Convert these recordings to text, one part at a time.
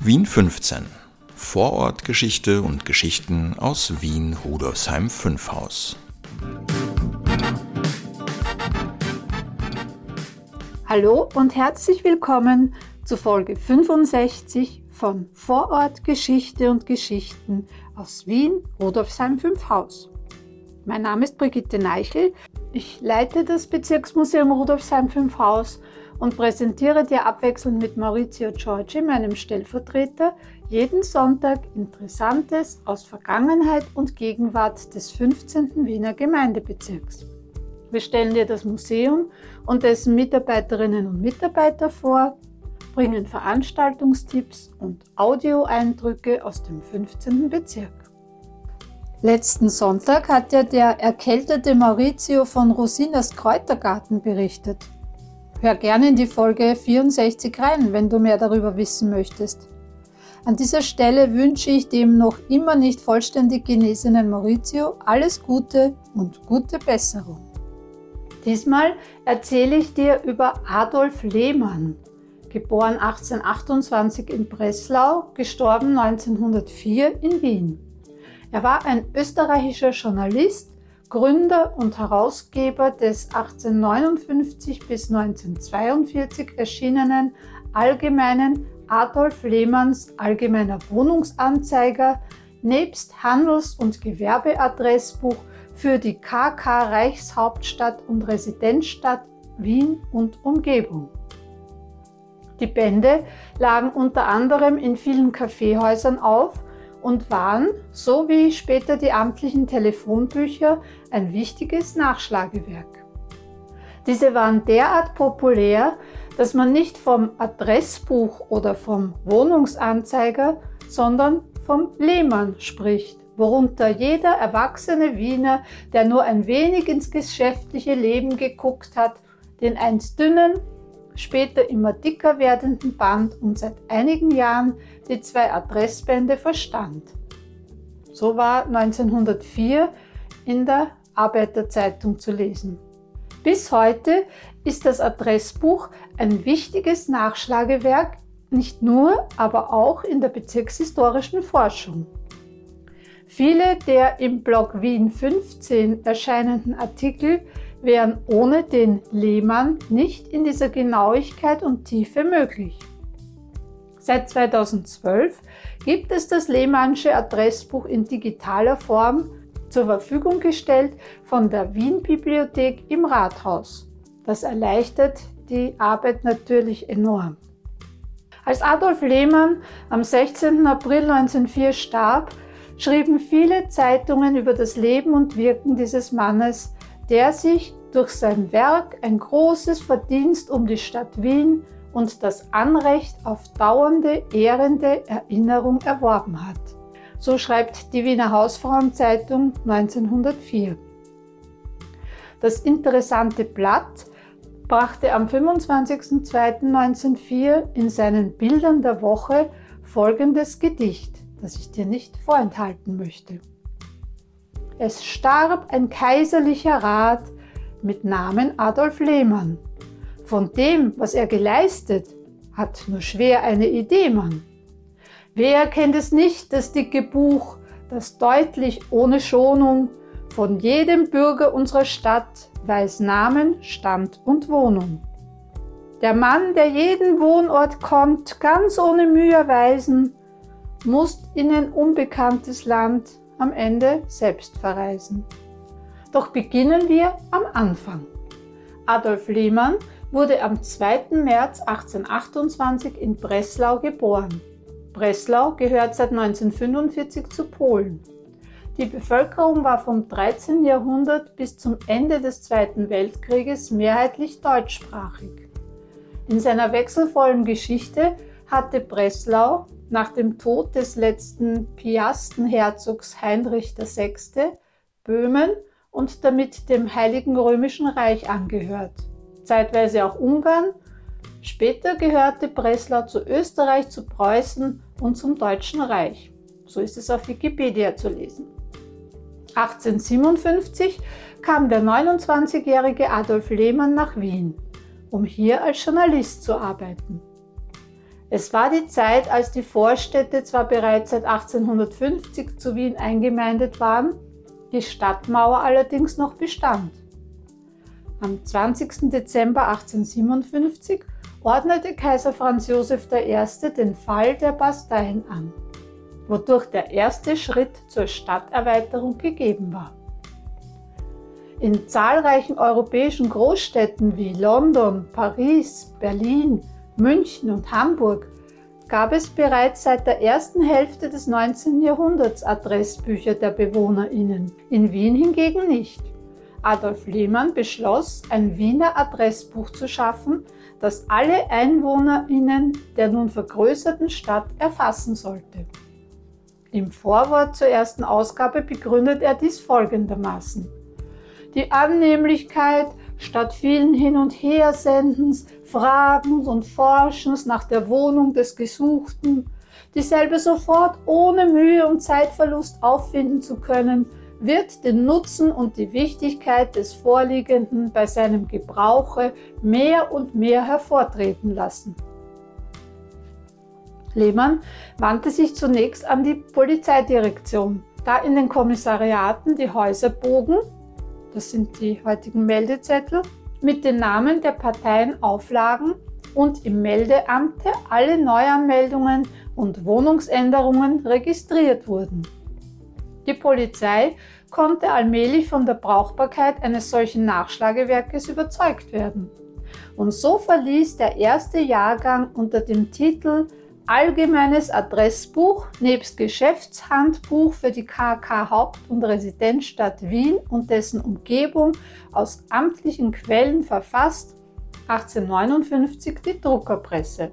Wien 15. Vorortgeschichte und Geschichten aus Wien Rudolfsheim 5 Haus. Hallo und herzlich willkommen zu Folge 65 von Vorortgeschichte und Geschichten aus Wien Rudolfsheim 5 Haus. Mein Name ist Brigitte Neichel. Ich leite das Bezirksmuseum Rudolfsheim 5 Haus und präsentiere dir abwechselnd mit Maurizio Giorgi, meinem Stellvertreter, jeden Sonntag Interessantes aus Vergangenheit und Gegenwart des 15. Wiener Gemeindebezirks. Wir stellen dir das Museum und dessen Mitarbeiterinnen und Mitarbeiter vor, bringen Veranstaltungstipps und Audioeindrücke aus dem 15. Bezirk. Letzten Sonntag hat ja der erkältete Maurizio von Rosinas Kräutergarten berichtet. Hör gerne in die Folge 64 rein, wenn du mehr darüber wissen möchtest. An dieser Stelle wünsche ich dem noch immer nicht vollständig genesenen Maurizio alles Gute und gute Besserung. Diesmal erzähle ich dir über Adolf Lehmann, geboren 1828 in Breslau, gestorben 1904 in Wien. Er war ein österreichischer Journalist, Gründer und Herausgeber des 1859 bis 1942 erschienenen allgemeinen Adolf Lehmanns Allgemeiner Wohnungsanzeiger nebst Handels- und Gewerbeadressbuch für die KK Reichshauptstadt und Residenzstadt Wien und Umgebung. Die Bände lagen unter anderem in vielen Kaffeehäusern auf und waren, so wie später die amtlichen Telefonbücher, ein wichtiges Nachschlagewerk. Diese waren derart populär, dass man nicht vom Adressbuch oder vom Wohnungsanzeiger, sondern vom Lehmann spricht, worunter jeder erwachsene Wiener, der nur ein wenig ins geschäftliche Leben geguckt hat, den einst dünnen, später immer dicker werdenden Band und seit einigen Jahren die zwei Adressbände verstand. So war 1904 in der Arbeiterzeitung zu lesen. Bis heute ist das Adressbuch ein wichtiges Nachschlagewerk, nicht nur, aber auch in der bezirkshistorischen Forschung. Viele der im Blog Wien 15 erscheinenden Artikel wären ohne den Lehmann nicht in dieser Genauigkeit und Tiefe möglich. Seit 2012 gibt es das Lehmannsche Adressbuch in digitaler Form zur Verfügung gestellt von der Wien-Bibliothek im Rathaus. Das erleichtert die Arbeit natürlich enorm. Als Adolf Lehmann am 16. April 1904 starb, schrieben viele Zeitungen über das Leben und Wirken dieses Mannes, der sich durch sein Werk ein großes Verdienst um die Stadt Wien und das Anrecht auf dauernde, ehrende Erinnerung erworben hat. So schreibt die Wiener Hausfrauenzeitung 1904. Das interessante Blatt brachte am 25.02.1904 in seinen Bildern der Woche folgendes Gedicht, das ich dir nicht vorenthalten möchte. Es starb ein kaiserlicher Rat mit Namen Adolf Lehmann. Von dem, was er geleistet, hat nur schwer eine Idee man. Wer kennt es nicht, das dicke Buch, das deutlich ohne Schonung von jedem Bürger unserer Stadt weiß Namen, Stand und Wohnung. Der Mann, der jeden Wohnort kommt, ganz ohne Mühe erweisen, muss in ein unbekanntes Land am Ende selbst verreisen. Doch beginnen wir am Anfang. Adolf Lehmann wurde am 2. März 1828 in Breslau geboren. Breslau gehört seit 1945 zu Polen. Die Bevölkerung war vom 13. Jahrhundert bis zum Ende des Zweiten Weltkrieges mehrheitlich deutschsprachig. In seiner wechselvollen Geschichte hatte Breslau nach dem Tod des letzten Piastenherzogs Heinrich VI. Böhmen und damit dem Heiligen Römischen Reich angehört, zeitweise auch Ungarn. Später gehörte Breslau zu Österreich, zu Preußen und zum Deutschen Reich. So ist es auf Wikipedia zu lesen. 1857 kam der 29-jährige Adolf Lehmann nach Wien, um hier als Journalist zu arbeiten. Es war die Zeit, als die Vorstädte zwar bereits seit 1850 zu Wien eingemeindet waren, die Stadtmauer allerdings noch bestand. Am 20. Dezember 1857 ordnete Kaiser Franz Josef I. den Fall der Basteien an, wodurch der erste Schritt zur Stadterweiterung gegeben war. In zahlreichen europäischen Großstädten wie London, Paris, Berlin, München und Hamburg gab es bereits seit der ersten Hälfte des 19. Jahrhunderts Adressbücher der Bewohnerinnen, in Wien hingegen nicht. Adolf Lehmann beschloss, ein Wiener Adressbuch zu schaffen, das alle Einwohnerinnen der nun vergrößerten Stadt erfassen sollte. Im Vorwort zur ersten Ausgabe begründet er dies folgendermaßen. Die Annehmlichkeit statt vielen Hin- und Hersendens, Fragens und Forschens nach der Wohnung des Gesuchten, dieselbe sofort ohne Mühe und Zeitverlust auffinden zu können, wird den Nutzen und die Wichtigkeit des Vorliegenden bei seinem Gebrauche mehr und mehr hervortreten lassen. Lehmann wandte sich zunächst an die Polizeidirektion, da in den Kommissariaten die Häuserbogen, das sind die heutigen Meldezettel, mit den Namen der Parteien auflagen und im Meldeamte alle Neuanmeldungen und Wohnungsänderungen registriert wurden. Die Polizei konnte allmählich von der Brauchbarkeit eines solchen Nachschlagewerkes überzeugt werden. Und so verließ der erste Jahrgang unter dem Titel Allgemeines Adressbuch nebst Geschäftshandbuch für die KK Haupt- und Residenzstadt Wien und dessen Umgebung aus amtlichen Quellen verfasst 1859 die Druckerpresse.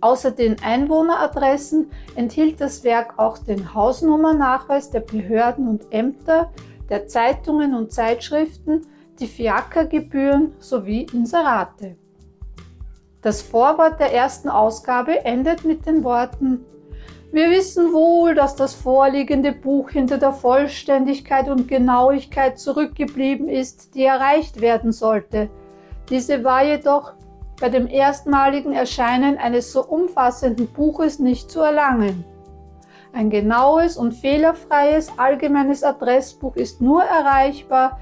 Außer den Einwohneradressen enthielt das Werk auch den Hausnummernachweis der Behörden und Ämter, der Zeitungen und Zeitschriften, die Fiakergebühren sowie Inserate. Das Vorwort der ersten Ausgabe endet mit den Worten Wir wissen wohl, dass das vorliegende Buch hinter der Vollständigkeit und Genauigkeit zurückgeblieben ist, die erreicht werden sollte. Diese war jedoch bei dem erstmaligen Erscheinen eines so umfassenden Buches nicht zu erlangen. Ein genaues und fehlerfreies allgemeines Adressbuch ist nur erreichbar,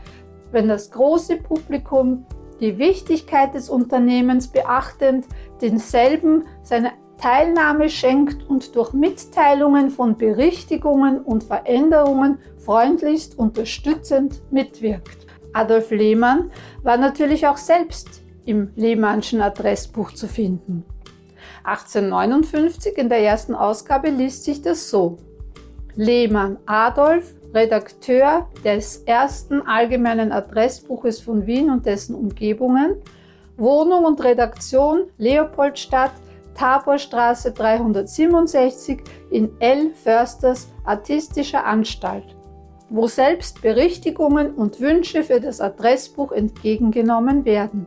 wenn das große Publikum die Wichtigkeit des Unternehmens beachtend denselben seine Teilnahme schenkt und durch Mitteilungen von Berichtigungen und Veränderungen freundlichst unterstützend mitwirkt. Adolf Lehmann war natürlich auch selbst im Lehmannschen Adressbuch zu finden. 1859 in der ersten Ausgabe liest sich das so. Lehmann Adolf, Redakteur des ersten allgemeinen Adressbuches von Wien und dessen Umgebungen, Wohnung und Redaktion Leopoldstadt, Taborstraße 367 in L. Försters Artistischer Anstalt, wo selbst Berichtigungen und Wünsche für das Adressbuch entgegengenommen werden.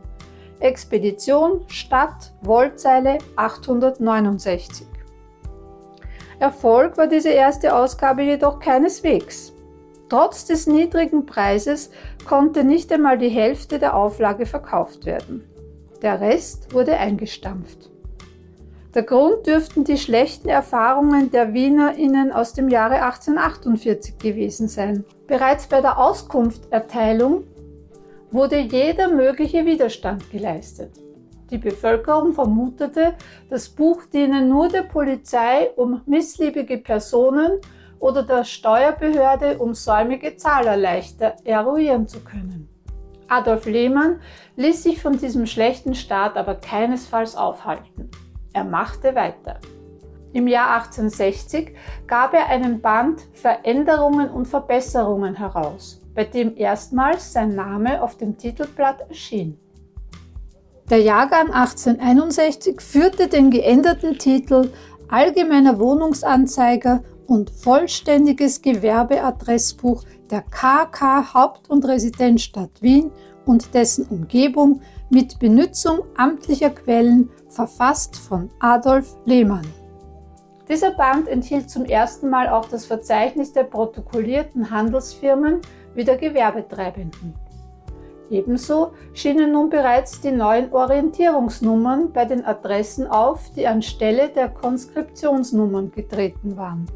Expedition Stadt Wollzeile 869. Erfolg war diese erste Ausgabe jedoch keineswegs. Trotz des niedrigen Preises konnte nicht einmal die Hälfte der Auflage verkauft werden. Der Rest wurde eingestampft. Der Grund dürften die schlechten Erfahrungen der WienerInnen aus dem Jahre 1848 gewesen sein. Bereits bei der Auskunfterteilung wurde jeder mögliche Widerstand geleistet. Die Bevölkerung vermutete, das Buch diene nur der Polizei, um missliebige Personen oder der Steuerbehörde, um säumige Zahler leichter eruieren zu können. Adolf Lehmann ließ sich von diesem schlechten Start aber keinesfalls aufhalten. Er machte weiter. Im Jahr 1860 gab er einen Band Veränderungen und Verbesserungen heraus bei dem erstmals sein Name auf dem Titelblatt erschien. Der Jahrgang 1861 führte den geänderten Titel Allgemeiner Wohnungsanzeiger und vollständiges Gewerbeadressbuch der KK Haupt- und Residenzstadt Wien und dessen Umgebung mit Benutzung amtlicher Quellen verfasst von Adolf Lehmann. Dieser Band enthielt zum ersten Mal auch das Verzeichnis der protokollierten Handelsfirmen wie der Gewerbetreibenden. Ebenso schienen nun bereits die neuen Orientierungsnummern bei den Adressen auf, die anstelle der Konskriptionsnummern getreten waren.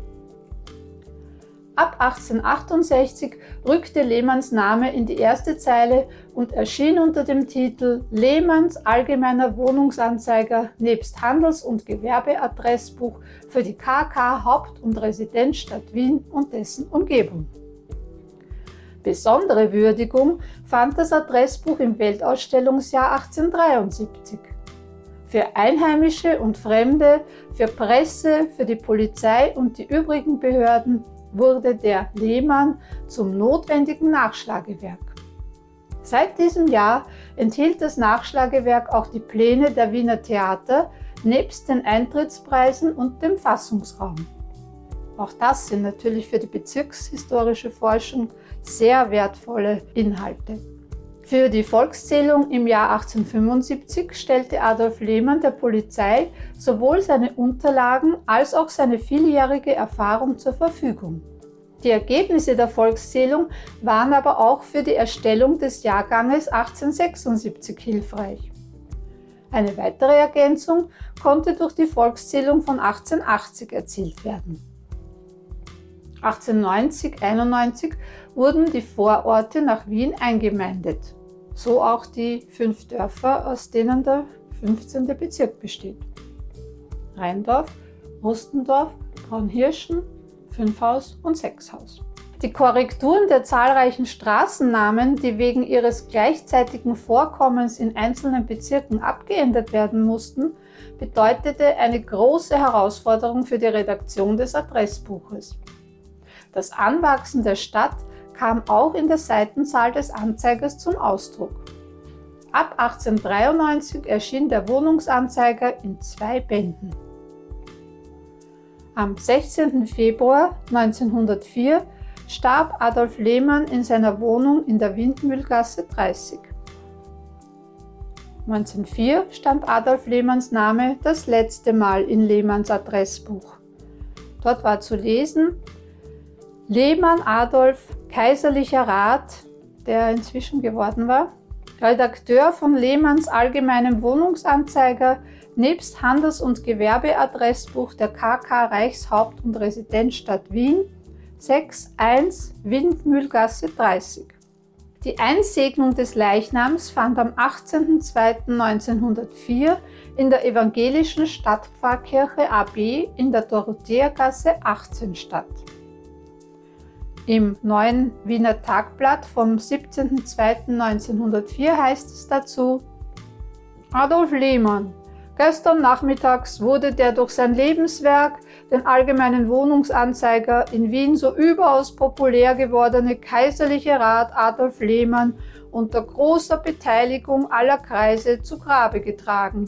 Ab 1868 rückte Lehmanns Name in die erste Zeile und erschien unter dem Titel Lehmanns Allgemeiner Wohnungsanzeiger nebst Handels- und Gewerbeadressbuch für die KK Haupt- und Residenzstadt Wien und dessen Umgebung. Besondere Würdigung fand das Adressbuch im Weltausstellungsjahr 1873. Für Einheimische und Fremde, für Presse, für die Polizei und die übrigen Behörden wurde der Lehmann zum notwendigen Nachschlagewerk. Seit diesem Jahr enthielt das Nachschlagewerk auch die Pläne der Wiener Theater nebst den Eintrittspreisen und dem Fassungsraum. Auch das sind natürlich für die bezirkshistorische Forschung sehr wertvolle Inhalte. Für die Volkszählung im Jahr 1875 stellte Adolf Lehmann der Polizei sowohl seine Unterlagen als auch seine vieljährige Erfahrung zur Verfügung. Die Ergebnisse der Volkszählung waren aber auch für die Erstellung des Jahrganges 1876 hilfreich. Eine weitere Ergänzung konnte durch die Volkszählung von 1880 erzielt werden. 1890-91 wurden die Vororte nach Wien eingemeindet so auch die fünf Dörfer, aus denen der 15. Bezirk besteht. Rheindorf, Rustendorf, Braunhirschen, Fünfhaus und Sechshaus. Die Korrekturen der zahlreichen Straßennamen, die wegen ihres gleichzeitigen Vorkommens in einzelnen Bezirken abgeändert werden mussten, bedeutete eine große Herausforderung für die Redaktion des Adressbuches. Das Anwachsen der Stadt kam auch in der Seitenzahl des Anzeigers zum Ausdruck. Ab 1893 erschien der Wohnungsanzeiger in zwei Bänden. Am 16. Februar 1904 starb Adolf Lehmann in seiner Wohnung in der Windmühlgasse 30. 1904 stand Adolf Lehmanns Name das letzte Mal in Lehmanns Adressbuch. Dort war zu lesen Lehmann Adolf kaiserlicher Rat, der inzwischen geworden war, Redakteur von Lehmanns Allgemeinem Wohnungsanzeiger nebst Handels- und Gewerbeadressbuch der KK Reichshaupt- und Residenzstadt Wien 6.1 Windmühlgasse 30. Die Einsegnung des Leichnams fand am 18.02.1904 in der evangelischen Stadtpfarrkirche AB in der Dorotheergasse 18 statt. Im neuen Wiener Tagblatt vom 17.02.1904 heißt es dazu, Adolf Lehmann, gestern nachmittags wurde der durch sein Lebenswerk, den Allgemeinen Wohnungsanzeiger in Wien so überaus populär gewordene kaiserliche Rat Adolf Lehmann unter großer Beteiligung aller Kreise zu Grabe getragen.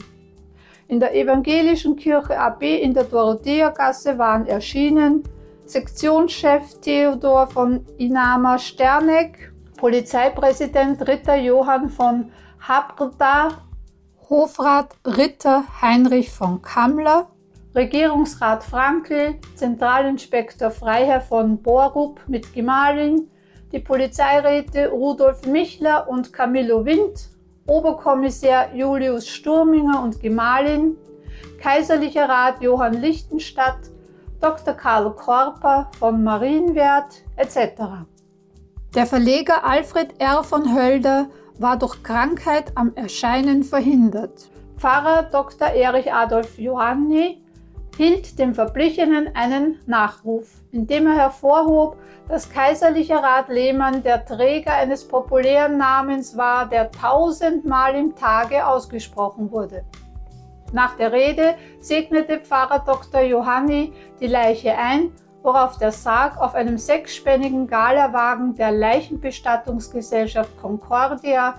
In der evangelischen Kirche AB in der Dorotheergasse waren erschienen Sektionschef Theodor von Inama Sterneck, Polizeipräsident Ritter Johann von Habrda, Hofrat Ritter Heinrich von Kammler, Regierungsrat Frankl, Zentralinspektor Freiherr von Borup mit Gemahlin, die Polizeiräte Rudolf Michler und Camillo Wind, Oberkommissär Julius Sturminger und Gemahlin, Kaiserlicher Rat Johann Lichtenstadt, Dr. Karl Korper von Marienwert etc. Der Verleger Alfred R. von Hölder war durch Krankheit am Erscheinen verhindert. Pfarrer Dr. Erich Adolf Johanni hielt dem Verblichenen einen Nachruf, indem er hervorhob, dass kaiserlicher Rat Lehmann der Träger eines populären Namens war, der tausendmal im Tage ausgesprochen wurde. Nach der Rede segnete Pfarrer Dr. Johanni die Leiche ein, worauf der Sarg auf einem sechsspännigen Galawagen der Leichenbestattungsgesellschaft Concordia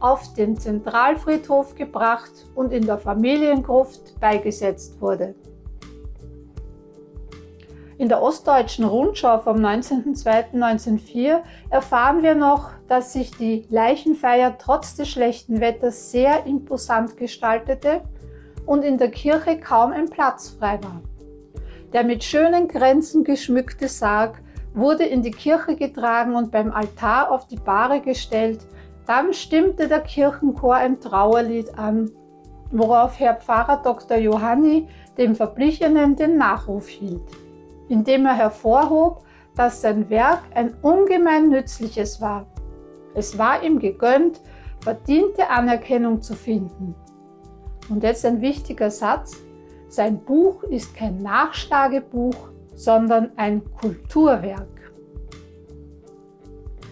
auf den Zentralfriedhof gebracht und in der Familiengruft beigesetzt wurde. In der Ostdeutschen Rundschau vom 19.02.1904 erfahren wir noch, dass sich die Leichenfeier trotz des schlechten Wetters sehr imposant gestaltete und in der Kirche kaum ein Platz frei war. Der mit schönen Grenzen geschmückte Sarg wurde in die Kirche getragen und beim Altar auf die Bahre gestellt, Dann stimmte der Kirchenchor ein Trauerlied an, worauf Herr Pfarrer Dr. Johanni dem Verblichenen den Nachruf hielt, indem er hervorhob, dass sein Werk ein ungemein nützliches war. Es war ihm gegönnt, verdiente Anerkennung zu finden. Und jetzt ein wichtiger Satz. Sein Buch ist kein Nachschlagebuch, sondern ein Kulturwerk.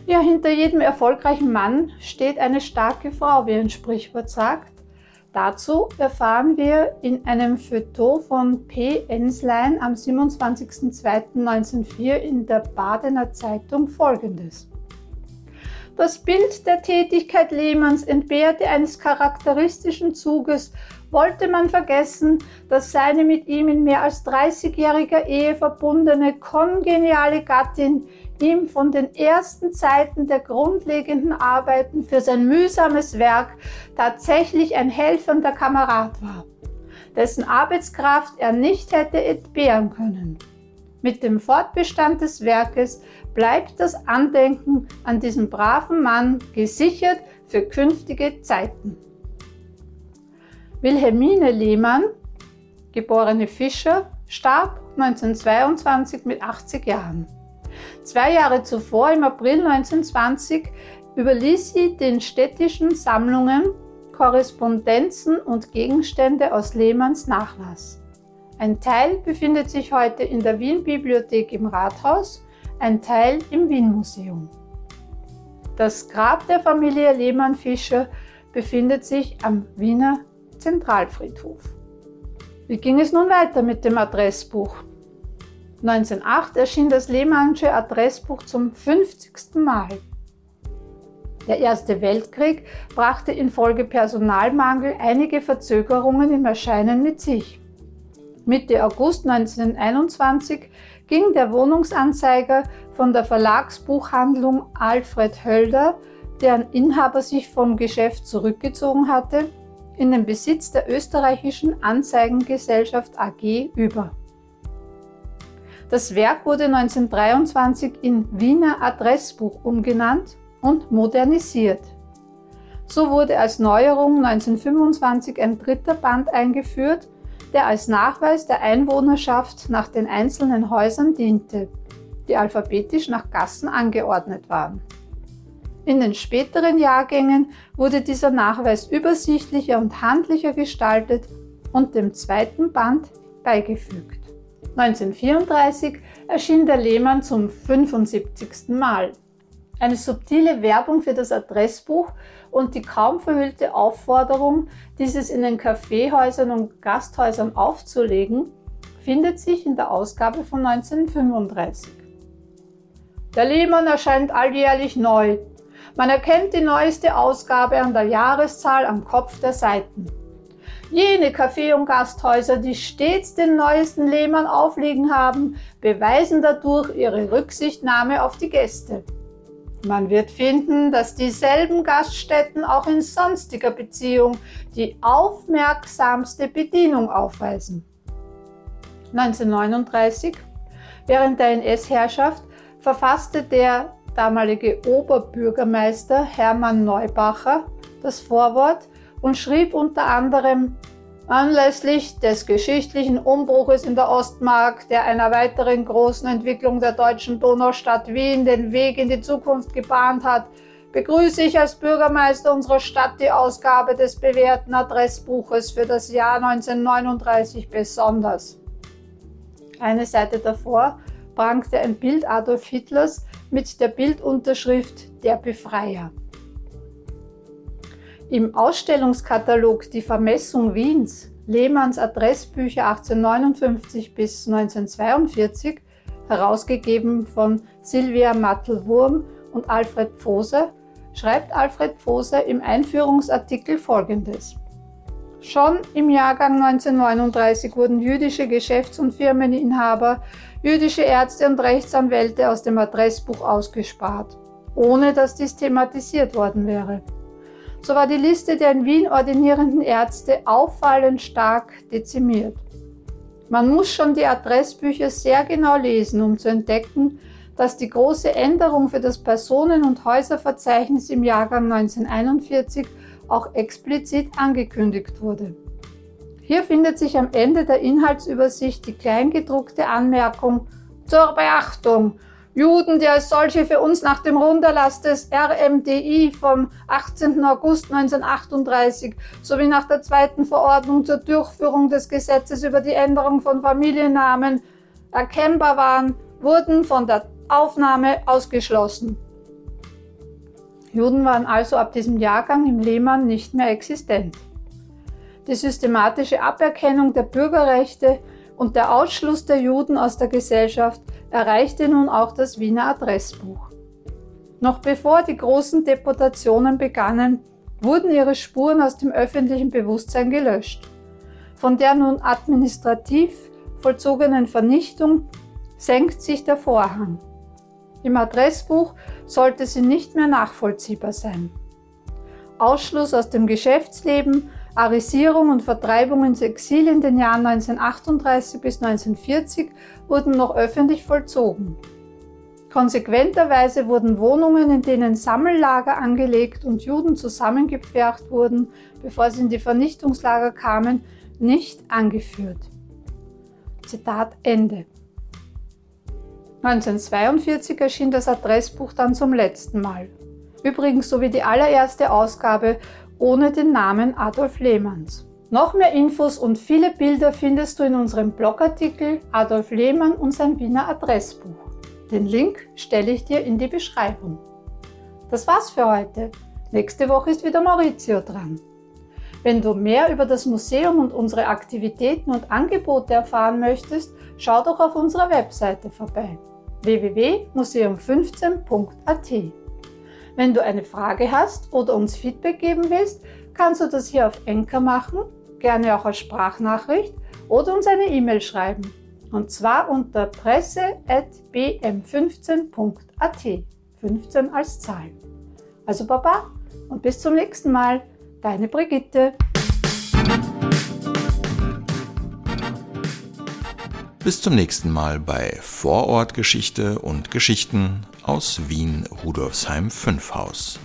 Ja, hinter jedem erfolgreichen Mann steht eine starke Frau, wie ein Sprichwort sagt. Dazu erfahren wir in einem Feuilleton von P. Enslein am 27.02.1904 in der Badener Zeitung folgendes. Das Bild der Tätigkeit Lehmanns entbehrte eines charakteristischen Zuges, wollte man vergessen, dass seine mit ihm in mehr als 30-jähriger Ehe verbundene kongeniale Gattin ihm von den ersten Zeiten der grundlegenden Arbeiten für sein mühsames Werk tatsächlich ein helfender Kamerad war, dessen Arbeitskraft er nicht hätte entbehren können. Mit dem Fortbestand des Werkes bleibt das Andenken an diesen braven Mann gesichert für künftige Zeiten. Wilhelmine Lehmann, geborene Fischer, starb 1922 mit 80 Jahren. Zwei Jahre zuvor, im April 1920, überließ sie den städtischen Sammlungen Korrespondenzen und Gegenstände aus Lehmanns Nachlass. Ein Teil befindet sich heute in der Wien-Bibliothek im Rathaus, ein Teil im Wien-Museum. Das Grab der Familie Lehmann-Fischer befindet sich am Wiener Zentralfriedhof. Wie ging es nun weiter mit dem Adressbuch? 1908 erschien das Lehmannsche Adressbuch zum 50. Mal. Der Erste Weltkrieg brachte infolge Personalmangel einige Verzögerungen im Erscheinen mit sich. Mitte August 1921 ging der Wohnungsanzeiger von der Verlagsbuchhandlung Alfred Hölder, deren Inhaber sich vom Geschäft zurückgezogen hatte, in den Besitz der österreichischen Anzeigengesellschaft AG über. Das Werk wurde 1923 in Wiener Adressbuch umgenannt und modernisiert. So wurde als Neuerung 1925 ein dritter Band eingeführt, der als Nachweis der Einwohnerschaft nach den einzelnen Häusern diente, die alphabetisch nach Gassen angeordnet waren. In den späteren Jahrgängen wurde dieser Nachweis übersichtlicher und handlicher gestaltet und dem zweiten Band beigefügt. 1934 erschien der Lehmann zum 75. Mal. Eine subtile Werbung für das Adressbuch und die kaum verhüllte Aufforderung, dieses in den Kaffeehäusern und Gasthäusern aufzulegen, findet sich in der Ausgabe von 1935. Der Lehmann erscheint alljährlich neu. Man erkennt die neueste Ausgabe an der Jahreszahl am Kopf der Seiten. Jene Kaffee- und Gasthäuser, die stets den neuesten Lehmann auflegen haben, beweisen dadurch ihre Rücksichtnahme auf die Gäste. Man wird finden, dass dieselben Gaststätten auch in sonstiger Beziehung die aufmerksamste Bedienung aufweisen. 1939, während der NS-Herrschaft, verfasste der damalige Oberbürgermeister Hermann Neubacher das Vorwort und schrieb unter anderem Anlässlich des geschichtlichen Umbruches in der Ostmark, der einer weiteren großen Entwicklung der deutschen Donaustadt Wien den Weg in die Zukunft gebahnt hat, begrüße ich als Bürgermeister unserer Stadt die Ausgabe des bewährten Adressbuches für das Jahr 1939 besonders. Eine Seite davor prangte ein Bild Adolf Hitlers mit der Bildunterschrift Der Befreier. Im Ausstellungskatalog Die Vermessung Wiens, Lehmanns Adressbücher 1859 bis 1942, herausgegeben von Silvia Mattel-Wurm und Alfred Pfoser, schreibt Alfred Pfoser im Einführungsartikel folgendes. Schon im Jahrgang 1939 wurden jüdische Geschäfts- und Firmeninhaber, jüdische Ärzte und Rechtsanwälte aus dem Adressbuch ausgespart, ohne dass dies thematisiert worden wäre so war die Liste der in Wien ordinierenden Ärzte auffallend stark dezimiert. Man muss schon die Adressbücher sehr genau lesen, um zu entdecken, dass die große Änderung für das Personen- und Häuserverzeichnis im Jahrgang 1941 auch explizit angekündigt wurde. Hier findet sich am Ende der Inhaltsübersicht die kleingedruckte Anmerkung zur Beachtung. Juden, die als solche für uns nach dem Runterlass des RMDI vom 18. August 1938 sowie nach der zweiten Verordnung zur Durchführung des Gesetzes über die Änderung von Familiennamen erkennbar waren, wurden von der Aufnahme ausgeschlossen. Juden waren also ab diesem Jahrgang im Lehmann nicht mehr existent. Die systematische Aberkennung der Bürgerrechte und der Ausschluss der Juden aus der Gesellschaft erreichte nun auch das Wiener Adressbuch. Noch bevor die großen Deportationen begannen, wurden ihre Spuren aus dem öffentlichen Bewusstsein gelöscht. Von der nun administrativ vollzogenen Vernichtung senkt sich der Vorhang. Im Adressbuch sollte sie nicht mehr nachvollziehbar sein. Ausschluss aus dem Geschäftsleben, Arisierung und Vertreibung ins Exil in den Jahren 1938 bis 1940 wurden noch öffentlich vollzogen. Konsequenterweise wurden Wohnungen, in denen Sammellager angelegt und Juden zusammengepfercht wurden, bevor sie in die Vernichtungslager kamen, nicht angeführt. Zitat Ende. 1942 erschien das Adressbuch dann zum letzten Mal. Übrigens sowie die allererste Ausgabe ohne den Namen Adolf Lehmanns. Noch mehr Infos und viele Bilder findest du in unserem Blogartikel Adolf Lehmann und sein Wiener Adressbuch. Den Link stelle ich dir in die Beschreibung. Das war's für heute. Nächste Woche ist wieder Maurizio dran. Wenn du mehr über das Museum und unsere Aktivitäten und Angebote erfahren möchtest, schau doch auf unserer Webseite vorbei www.museum15.at. Wenn du eine Frage hast oder uns Feedback geben willst, kannst du das hier auf Enker machen, gerne auch als Sprachnachricht oder uns eine E-Mail schreiben. Und zwar unter presse.bm15.at. 15 als Zahl. Also Baba und bis zum nächsten Mal. Deine Brigitte. Bis zum nächsten Mal bei Vorortgeschichte und Geschichten aus Wien Rudolfsheim 5 Haus.